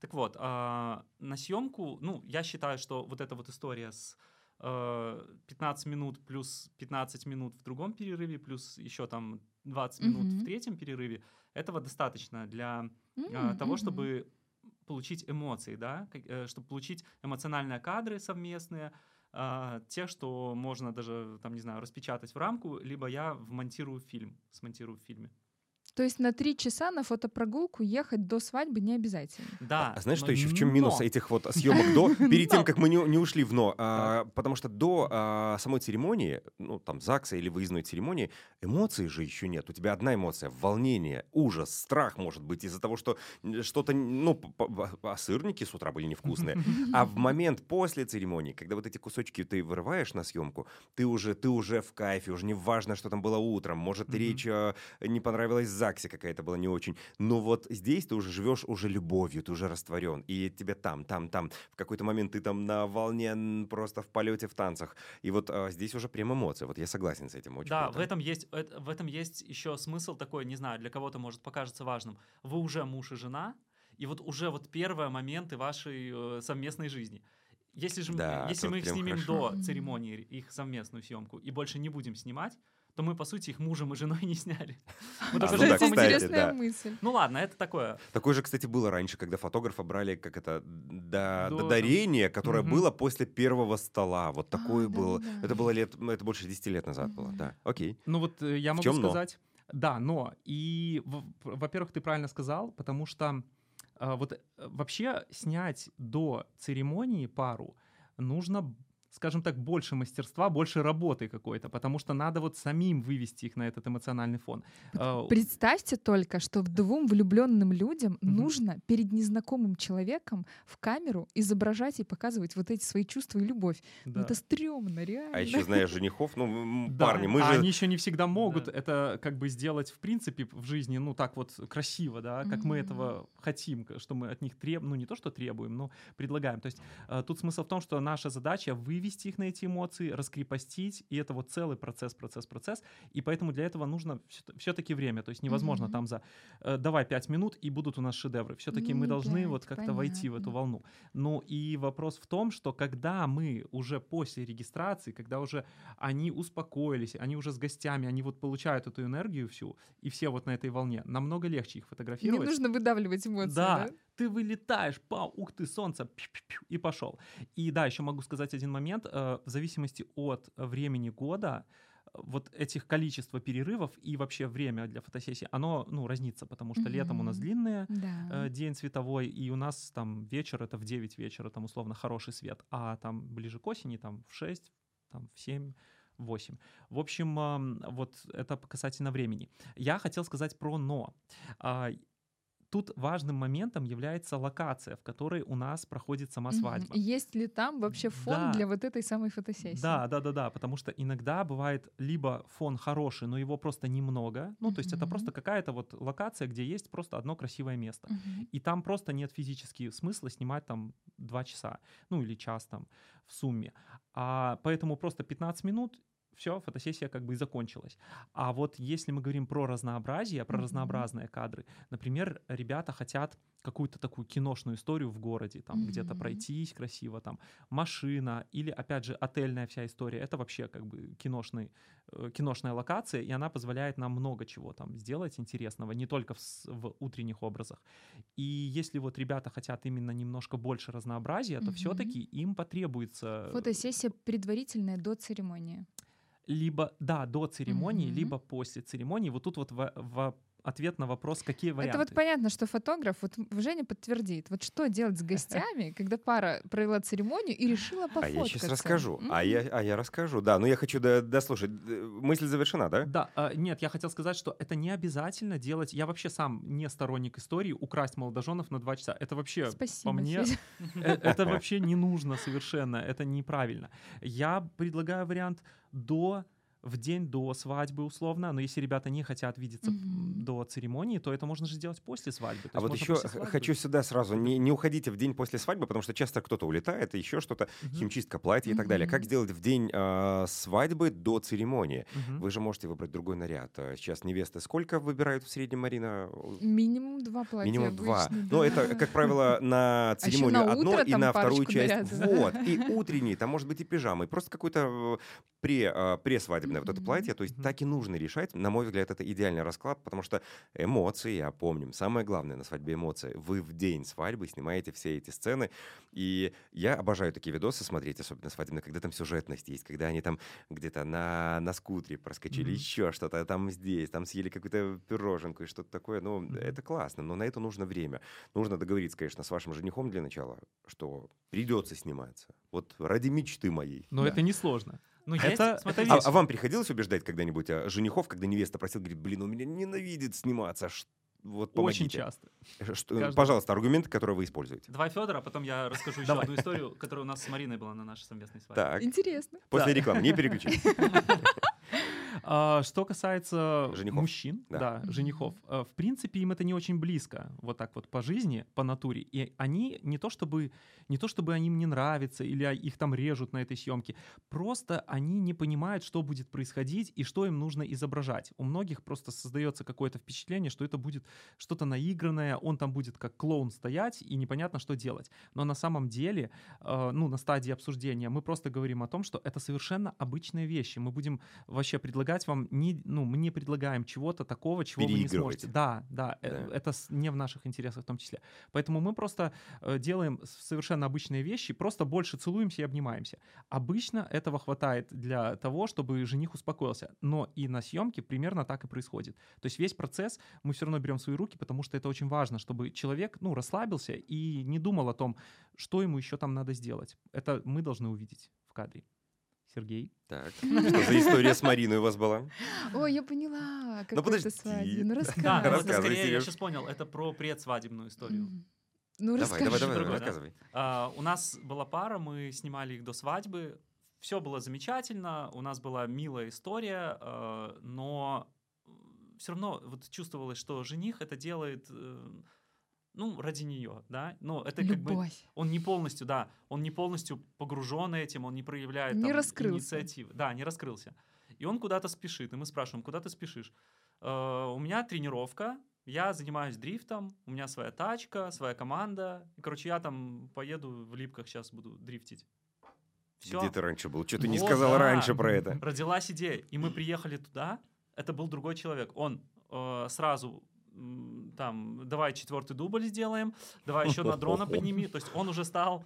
Так вот, э, на съемку, ну, я считаю, что вот эта вот история с 15 минут плюс 15 минут в другом перерыве, плюс еще там 20 минут mm-hmm. в третьем перерыве, этого достаточно для mm-hmm. того, чтобы получить эмоции, да, э, чтобы получить эмоциональные кадры совместные, а, те, что можно даже, там, не знаю, распечатать в рамку, либо я вмонтирую фильм, смонтирую в фильме. То есть на три часа на фотопрогулку ехать до свадьбы не обязательно. Да. А знаешь, что еще в чем минус этих вот съемок до, (laughs) перед тем, как мы не, не ушли в но? А, потому что до а, самой церемонии, ну там ЗАГСа или выездной церемонии, эмоций же еще нет. У тебя одна эмоция, волнение, ужас, страх может быть из-за того, что что-то, ну, а сырники с утра были невкусные. А в момент после церемонии, когда вот эти кусочки ты вырываешь на съемку, ты уже, ты уже в кайфе, уже не важно, что там было утром. Может, речь а, не понравилась ЗАГСе какая-то была не очень. Но вот здесь ты уже живешь уже любовью, ты уже растворен. И тебе там, там, там. В какой-то момент ты там на волне просто в полете, в танцах. И вот а, здесь уже прям эмоции. Вот я согласен с этим очень. Да, круто. в этом есть в этом есть еще смысл такой, не знаю, для кого-то может покажется важным. Вы уже муж и жена, и вот уже вот первые моменты вашей э, совместной жизни. Если же да, если мы их снимем хорошо. до церемонии, их совместную съемку, и больше не будем снимать, то мы, по сути, их мужем и женой (laughs) не сняли. Мы а, ну да, кстати, интересная да. мысль. Ну ладно, это такое. Такое же, кстати, было раньше, когда фотографа брали как это до, дарения, которое угу. было после первого стола. Вот а, такое было. Да. Это было лет, это больше 10 лет назад угу. было. Да, окей. Ну вот э, я могу сказать... Но? Да, но. И, во-первых, ты правильно сказал, потому что а, вот э, вообще снять до церемонии пару нужно скажем так, больше мастерства, больше работы какой-то, потому что надо вот самим вывести их на этот эмоциональный фон. А, представьте только, что двум влюбленным людям mm-hmm. нужно перед незнакомым человеком в камеру изображать и показывать вот эти свои чувства и любовь. Ну, да. Ну, это стрёмно, реально. А еще, знаешь, женихов, ну, (laughs) парни, мы а же... они еще не всегда (laughs) могут да. это как бы сделать в принципе в жизни, ну, так вот красиво, да, как mm-hmm. мы этого хотим, что мы от них требуем, ну, не то, что требуем, но предлагаем. То есть а, тут смысл в том, что наша задача вывести вывести их на эти эмоции, раскрепостить, и это вот целый процесс, процесс, процесс, и поэтому для этого нужно все-таки время, то есть невозможно mm-hmm. там за э, давай пять минут, и будут у нас шедевры. Все-таки мы должны 5, вот как-то войти в эту волну. Ну и вопрос в том, что когда мы уже после регистрации, когда уже они успокоились, они уже с гостями, они вот получают эту энергию всю, и все вот на этой волне, намного легче их фотографировать. Не нужно выдавливать эмоции, да? да? Ты вылетаешь, пау, ух ты, солнце, и пошел. И да, еще могу сказать один момент, э, в зависимости от времени года, вот этих количества перерывов и вообще время для фотосессии, оно, ну, разнится, потому что mm-hmm. летом у нас длинный да. э, день световой, и у нас там вечер, это в 9 вечера, там условно хороший свет, а там ближе к осени, там в 6, там в 7, 8. В общем, вот это касательно времени. Я хотел сказать про «но». Тут важным моментом является локация, в которой у нас проходит сама свадьба. Есть ли там вообще фон Да. для вот этой самой фотосессии? Да, да, да, да, потому что иногда бывает либо фон хороший, но его просто немного, ну то есть это просто какая-то вот локация, где есть просто одно красивое место, и там просто нет физически смысла снимать там два часа, ну или час там в сумме, а поэтому просто 15 минут все, фотосессия как бы и закончилась. А вот если мы говорим про разнообразие, про Мгм. разнообразные кадры, например, ребята хотят какую-то такую киношную историю в городе, там где-то Мгм. пройтись красиво, там машина или, опять же, отельная вся история. Это вообще как бы киношный, э, киношная локация, и она позволяет нам много чего там сделать интересного, не только в, в утренних образах. И если вот ребята хотят именно немножко больше разнообразия, то Мгм. все-таки им потребуется Фотосессия предварительная до церемонии. Либо, да, до церемонии, Мгм. либо после церемонии. Вот тут вот в, в ответ на вопрос, какие варианты. Это вот понятно, что фотограф, вот Женя подтвердит, вот что делать с гостями, (laughs) когда пара провела церемонию и решила А пофоткаться. я сейчас расскажу. А я, а я расскажу. Да, но я хочу до- дослушать. Э, Мысль завершена, да? Да, а, нет, я хотел сказать, что это не обязательно делать. Я вообще сам не сторонник истории украсть молодоженов на два часа. Это вообще Спасибо, по мне (laughs) э, это (laughs) вообще не нужно совершенно. Это неправильно. Я предлагаю вариант до в день до свадьбы условно, но если ребята не хотят видеться Мгм. до церемонии, то это можно же сделать после свадьбы. То А вот еще хочу сюда сразу. Не, не уходите в день после свадьбы, потому что часто кто-то улетает, и еще что-то, Мгм, химчистка платья и так далее. Как сделать в день а, свадьбы до церемонии? мгм. Вы же можете выбрать другой наряд. А Сейчас невесты сколько выбирают в среднем, Марина? Минимум два платья Минимум два. обычно, Но да. это, как правило, на А церемонию на одно и на вторую часть. нарядов. Вот. И утренний, там может быть и пижамы. Просто какое-то э, пре, а, пресвадебное вот это платье. То есть так и нужно решать. На мой взгляд, это идеальный расклад, потому что эмоции, я помним, самое главное на свадьбе эмоции. Вы в день свадьбы снимаете все эти сцены. И я обожаю такие видосы смотреть, особенно свадебные, когда там сюжетность есть, когда они там где-то на, на скутере проскочили, еще что-то, а там здесь, там съели какую-то пироженку и что-то такое. Ну, это классно, но на это нужно время. Нужно договориться, конечно, с вашим женихом для начала, что придется сниматься. Вот ради мечты моей. Но Да. это несложно. Ну, Это- есть, это смотрите, А, а вам приходилось убеждать когда-нибудь а, женихов, когда невеста просила, говорит, блин, он меня ненавидит сниматься, ш- вот помогите. Очень часто. Э, что- Каждый- пожалуйста, аргументы, которые вы используете. Давай, Федор, а потом я расскажу еще Давай. одну историю, которая у нас с Мариной была на нашей совместной свадьбе. Так, Интересно. после Да. рекламы, не переключайтесь. (laughs) А, Что касается Женихов. мужчин, Да. да, женихов, э, в принципе, им это не очень близко, вот так вот по жизни, по натуре. И они не то чтобы, не то чтобы они им не нравятся или а, их там режут на этой съемке, просто они не понимают, что будет происходить и что им нужно изображать. У многих просто создается какое-то впечатление, что это будет что-то наигранное, он там будет как клоун стоять и непонятно, что делать. Но на самом деле, э, ну, на стадии обсуждения мы просто говорим о том, что это совершенно обычные вещи. Мы будем вообще предлагать вам не, ну, мы не предлагаем чего-то такого, чего вы не сможете. Да, да, э, Да. это не в наших интересах в том числе. Поэтому мы просто э, делаем совершенно обычные вещи, просто больше целуемся и обнимаемся. Обычно этого хватает для того, чтобы жених успокоился. Но и на съемке примерно так и происходит. То есть весь процесс мы все равно берем в свои руки, потому что это очень важно, чтобы человек, ну, расслабился и не думал о том, что ему еще там надо сделать. Это мы должны увидеть в кадре. Сергей? Так, (laughs) что за история с Мариной у вас была? Ой, я поняла, как Ну, подожди. это свадьба. Ну, Да, рассказывай. это Рассказывай, скорее, я сейчас понял, это про предсвадебную историю. Ну, Давай, расскажи. давай, давай, да? рассказывай. А, у нас была пара, мы снимали их до свадьбы. Все было замечательно, у нас была милая история, э, но все равно вот чувствовалось, что жених это делает, э, ну, ради нее, да. Но это как бы Любовь. он не полностью, да, он не полностью погружен этим, он не проявляет Не там, раскрылся. инициативы. Да, не раскрылся. И он куда-то спешит, и мы спрашиваем, куда ты спешишь? «Э, у меня тренировка, я занимаюсь дрифтом, у меня своя тачка, своя команда. И, короче, я там поеду в липках сейчас буду дрифтить. Все. Где ты раньше был? Что ты не Вот, сказал да. раньше про это? Родилась идея, и мы приехали туда. Это был другой человек. Он э, сразу там, давай четвертый дубль сделаем, давай (laughs) еще на дрона подними. То есть он уже стал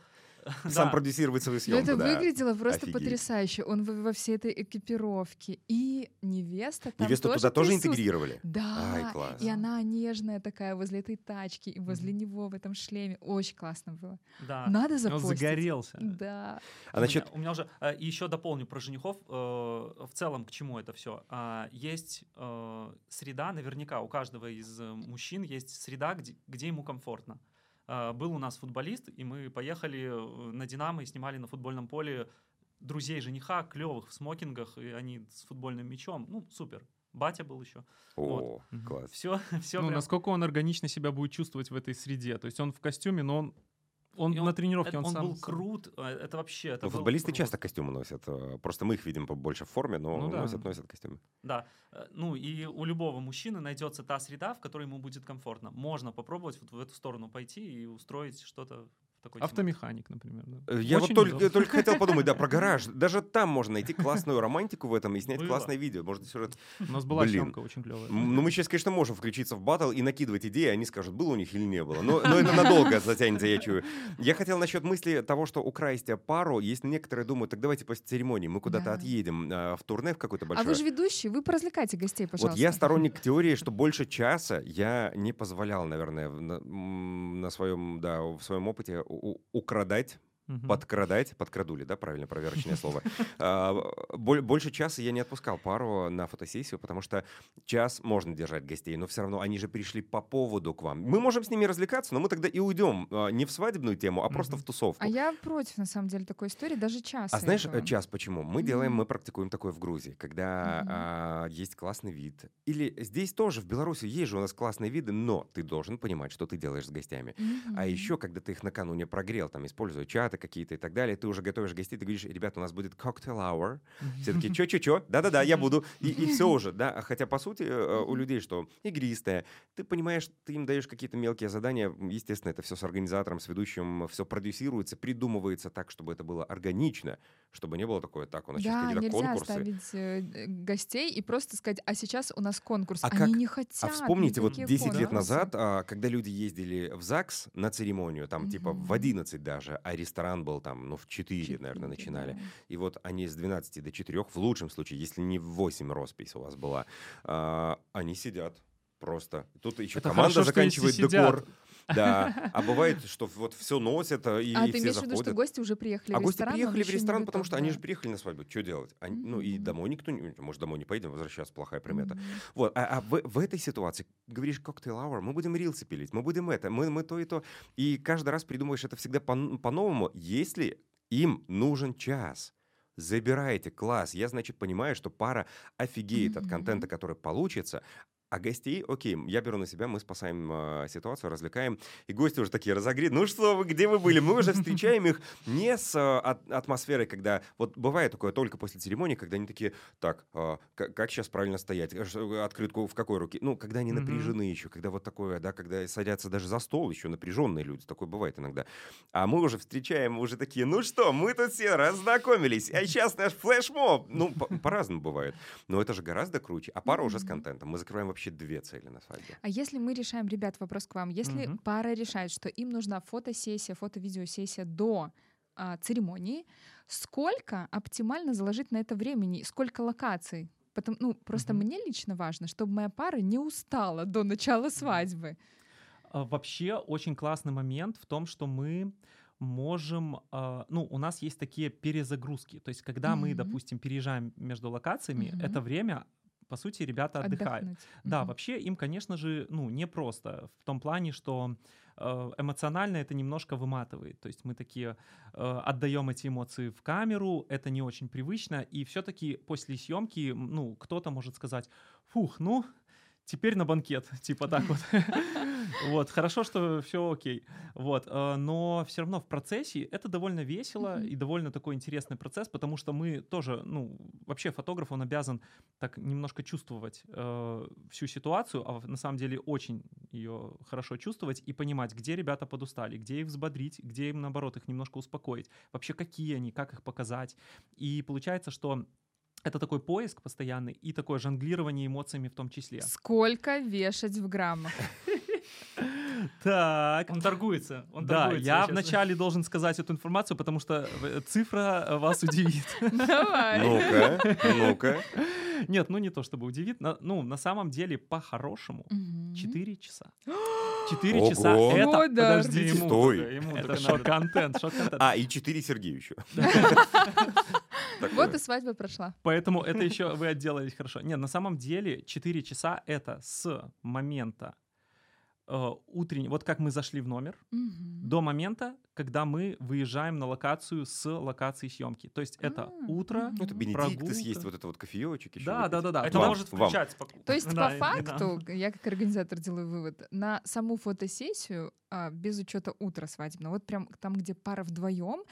сам продюсировать свою съемку. это выглядело просто потрясающе. Он во, всей этой экипировке. И невеста там Невесту туда тоже интегрировали? Да, и она нежная такая возле этой тачки, и возле него в этом шлеме. Очень классно было. Да. Надо Он запостить. загорелся. Да. А значит, у, меня, уже э, и еще дополню про женихов. э, в целом, к чему это все? есть э, среда, наверняка у каждого из мужчин есть среда, где, где ему комфортно. Э, был у нас футболист, и мы поехали э, на Динамо и снимали на футбольном поле друзей жениха, клевых в смокингах, и они с футбольным мячом. Ну, супер. Батя был еще. о, Мгм. класс. Все, все. Ну, насколько он органично себя будет чувствовать в этой среде. То есть он в костюме, но он, он И на тренировке, он, он сам... был крут. э, Это вообще. Это Ну, футболисты крут. часто костюмы носят. э, Просто мы их видим побольше в форме, но Ну да. носят, носят костюмы. Да. Э, Ну и у любого мужчины найдется та среда, в которой ему будет комфортно. Можно попробовать вот в эту сторону пойти и устроить что-то такой. Автомеханик, например. да. Э, Я вот Очень только, удобно. только хотел подумать, да, про (laughs) гараж. Даже там можно найти классную романтику в этом и снять Было. классное видео. Может, сюжет. У нас была Блин. съемка очень клевая. Ну, мы сейчас, конечно, можем включиться в батл и накидывать идеи, они скажут, было у них или не было. Но, но это надолго затянется, я чую. Я хотел насчет мысли того, что украсть пару, если некоторые думают, так давайте после церемонии мы куда-то Да. отъедем э, в турне в какой-то А большой. вы же ведущий, вы поразвлекайте гостей, пожалуйста. Вот я сторонник (laughs) теории, что больше часа я не позволял, наверное, в- на, на своем, да, в своем опыте украдать Мгм. Подкрадать, подкрадули, да, правильно, проверочное слово. (laughs) А, боль- Больше часа я не отпускал пару на фотосессию, потому что час можно держать гостей, но все равно они же пришли по поводу к вам. Мы можем с ними развлекаться, но мы тогда и уйдем а, не в свадебную тему, а просто в тусовку. А я против, на самом деле, такой истории, даже час. А знаешь, час почему? Мы делаем, мы практикуем такое в Грузии, когда а, есть классный вид. Или здесь тоже, в Беларуси есть же у нас классные виды, но ты должен понимать, что ты делаешь с гостями. А еще, когда ты их накануне прогрел, там, используя чаты какие-то и так далее, ты уже готовишь гостей, ты говоришь, ребята, у нас будет коктейл hour. Все такие, чё-чё-чё? Да-да-да, я буду. И, и все уже, да. А Хотя, по сути, э, у Мгм. людей что? Игристое. Ты понимаешь, ты им даешь какие-то мелкие задания. Естественно, это все с организатором, с ведущим, все продюсируется, придумывается так, чтобы это было органично, чтобы не было такое, так, у нас сейчас Да, какие-то нельзя конкурсы. оставить э, э, гостей и просто сказать, а сейчас у нас конкурс. А Они как- не хотят. А вспомните, вот никаких 10 лет конкурсов. назад, а, когда люди ездили в ЗАГС на церемонию, там типа в Мгм. 11 даже, а ресторан был там, ну, в 4, наверное, Четыре, начинали. да. И вот они с 12 до 4, в лучшем случае, если не в 8 роспись у вас была, а, они сидят просто. Тут еще Это команда хорошо, заканчивает декор. сидят. (laughs) Да. А бывает, что вот все носят, а, и, А и ты все имеешь в виду, что заходят. гости уже приехали А в гости ресторан? он приехали в ресторан, готов, потому что они же приехали на свадьбу. Что делать? Они- Ну и домой никто не... Может, домой не поедем, возвращаться плохая примета. Мгм. Вот, а, а в, в этой ситуации говоришь коктейл hour, мы будем рилсы пилить, мы будем это, мы, мы то и то. И каждый раз придумываешь это всегда по- по-новому, если им нужен час. Забирайте класс. Я, значит, понимаю, что пара офигеет от Мгм. контента, который получится. А гостей, окей, я беру на себя, мы спасаем э, ситуацию, развлекаем. И гости уже такие разогреты. Ну что вы, где вы были? Мы уже встречаем их (laughs) не с э, от- атмосферой, когда... Вот бывает такое только после церемонии, когда они такие, так, э, как сейчас правильно стоять? Э, что, Открытку в какой руке? Ну, когда они напряжены еще, когда вот такое, да, когда садятся даже за стол еще напряженные люди. Такое бывает иногда. А мы уже встречаем, уже такие, ну что, мы тут все разнакомились, а сейчас наш флешмоб. Ну, по- по-разному бывает. Но это же гораздо круче. А пара уже с контентом. Мы закрываем вообще две цели на свадьбе. А если мы решаем, ребят, вопрос к вам, если Мгм. пара решает, что им нужна фотосессия, фото-видеосессия до а, церемонии, сколько оптимально заложить на это времени, сколько локаций? Потому, ну, просто Мгм. мне лично важно, чтобы моя пара не устала до начала свадьбы. А, Вообще очень классный момент в том, что мы можем, а, ну, у нас есть такие перезагрузки. То есть, когда мы, Мгм. допустим, переезжаем между локациями, Мгм. это время, по сути, ребята отдыхают. Отдохнуть. Да, Мгм. вообще им, конечно же, ну, непросто в том плане, что э, эмоционально это немножко выматывает. То есть мы такие э, отдаем эти эмоции в камеру, это не очень привычно, и все-таки после съемки, ну, кто-то может сказать, фух, ну, теперь на банкет, (laughs) типа так вот. (laughs) Вот, хорошо, что все окей. Вот, э, но все равно в процессе это довольно весело и довольно такой интересный процесс, потому что мы тоже, ну, вообще фотограф, он обязан так немножко чувствовать э, всю ситуацию, а на самом деле очень ее хорошо чувствовать и понимать, где ребята подустали, где их взбодрить, где им, наоборот, их немножко успокоить, вообще какие они, как их показать. И получается, что это такой поиск постоянный и такое жонглирование эмоциями в том числе. Сколько вешать в граммах? (laughs) Так. Он торгуется. Он Да, торгуется, я сейчас. вначале должен сказать эту информацию, потому что э, цифра э, вас удивит. (laughs) Давай. Ну-ка, ну-ка. (laughs) Нет, ну не то чтобы удивит. на- Ну, на самом деле, по-хорошему, Мгм. 4 часа. (gasps) 4 Ого. часа это... Да. Подождите, Ему Стой. только- ему это шок-контент, шок-контент. А, и 4 Сергею еще. Вот и свадьба прошла. Поэтому это (laughs) еще вы отделались хорошо. Нет, на самом деле 4 часа это с момента э, утреннего, вот как мы зашли в номер, Мгм. до момента, когда мы выезжаем на локацию с локацией съемки. То есть это А, утро. Ну, это Бенедикт, Прогулка. съесть вот это вот кофеечек еще. Да, выпить. да, да, да. Это Вам, может вам. включать споку- То есть, Да, по факту, я как организатор делаю вывод, на саму фотосессию, а, без учета утра свадебного, вот прям там, где пара вдвоем,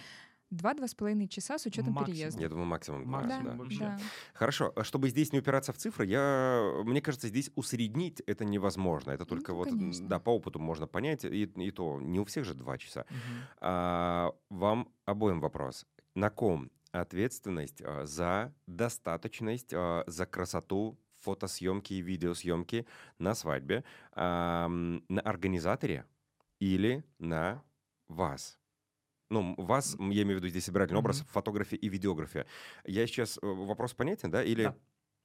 два-два с половиной часа с учетом Максимум. переезда. Я думаю, максимум. два, Максимум, Да, да. вообще. да. Хорошо, а чтобы здесь не упираться в цифры, я, мне кажется, здесь усреднить это невозможно. Это только Ну, вот, конечно. да, по опыту можно понять, и, и то не у всех же два часа. Мгм. А, вам обоим вопрос. На ком ответственность а, за достаточность, а, за красоту фотосъемки и видеосъемки на свадьбе? На организаторе или на вас? Ну, вас, я имею в виду здесь собирательный образ, Мгм. фотография и видеография. Я сейчас, э, вопрос понятен, да? Или Да.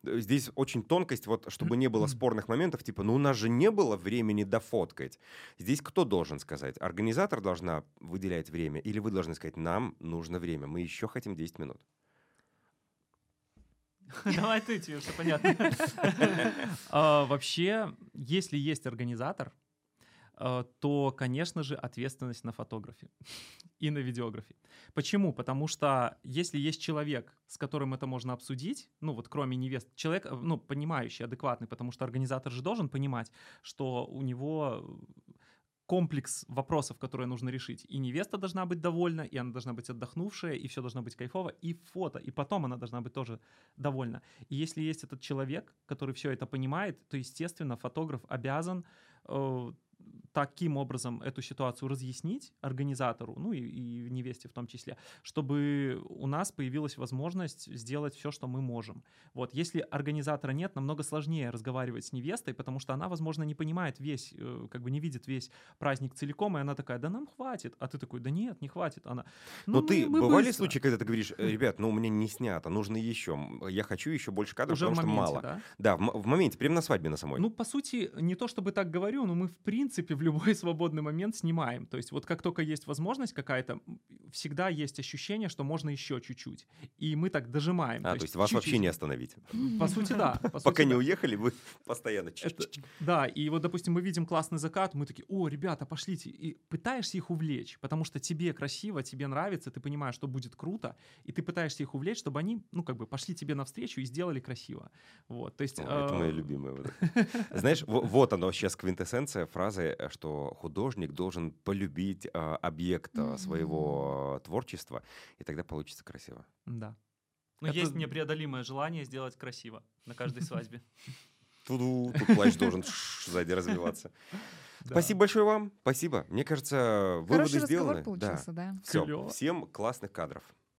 э, здесь очень тонкость, вот, чтобы не было спорных моментов, типа, ну, у нас же не было времени дофоткать. Здесь кто должен сказать? Организатор должна выделять время, или вы должны сказать, нам нужно время, мы еще хотим 10 минут? (laughs) Давай ты, тебе все понятно. (laughs) (laughs) А, Вообще, если есть организатор, то, конечно же, ответственность на фотографе (laughs) и на видеографе. Почему? Потому что если есть человек, с которым это можно обсудить, ну вот кроме невест, человек, э, ну, понимающий, адекватный, потому что организатор же должен понимать, что у него э, комплекс вопросов, которые нужно решить. И невеста должна быть довольна, и она должна быть отдохнувшая, и все должно быть кайфово, и фото, и потом она должна быть тоже довольна. И если есть этот человек, который все это понимает, то, естественно, фотограф обязан э, таким образом эту ситуацию разъяснить организатору, ну и, и невесте в том числе, чтобы у нас появилась возможность сделать все, что мы можем. Вот, если организатора нет, намного сложнее разговаривать с невестой, потому что она, возможно, не понимает весь, э, как бы не видит весь праздник целиком, и она такая, да нам хватит, а ты такой, да нет, не хватит, она. Но «Ну, ты, мы- мы бывали быстро». случаи, когда ты говоришь, «Э, ребят, ну, у меня не снято, нужно еще, я хочу еще больше кадров, уже потому что моменте, мало. да? Да, в, в моменте, прямо на свадьбе на самой. Ну, по сути, не то чтобы так говорю, но мы, в принципе, в любой (laughs) свободный момент снимаем. То есть вот как только есть возможность какая-то, всегда есть ощущение, что можно еще чуть-чуть. И мы так дожимаем. а, то есть вас вообще чуть-чуть. не остановить. По сути, да. по (laughs) Пока не уехали, вы (laughs) постоянно... Это- чик-чик-чик. да, и вот, допустим, мы видим классный закат, мы такие, о, ребята, пошлите. И пытаешься их увлечь, потому что тебе красиво, тебе нравится, ты понимаешь, что будет круто, и ты пытаешься их увлечь, чтобы они, ну, как бы, пошли тебе навстречу и сделали красиво. Вот, то есть... О, Это моя э, любимая. вот это. Знаешь, во- вот оно сейчас квинтэссенция фразы, э, что художник должен полюбить э, объект э, своего э, творчества, и тогда получится красиво. Да. Но Это- есть непреодолимое желание сделать красиво на каждой свадьбе. (laughs) Туду, тут плащ должен сзади развиваться. Да. Спасибо большое вам. Спасибо. Мне кажется, выводы Хороший разговор сделаны. получился, да. Все. Клёво. Всем классных кадров.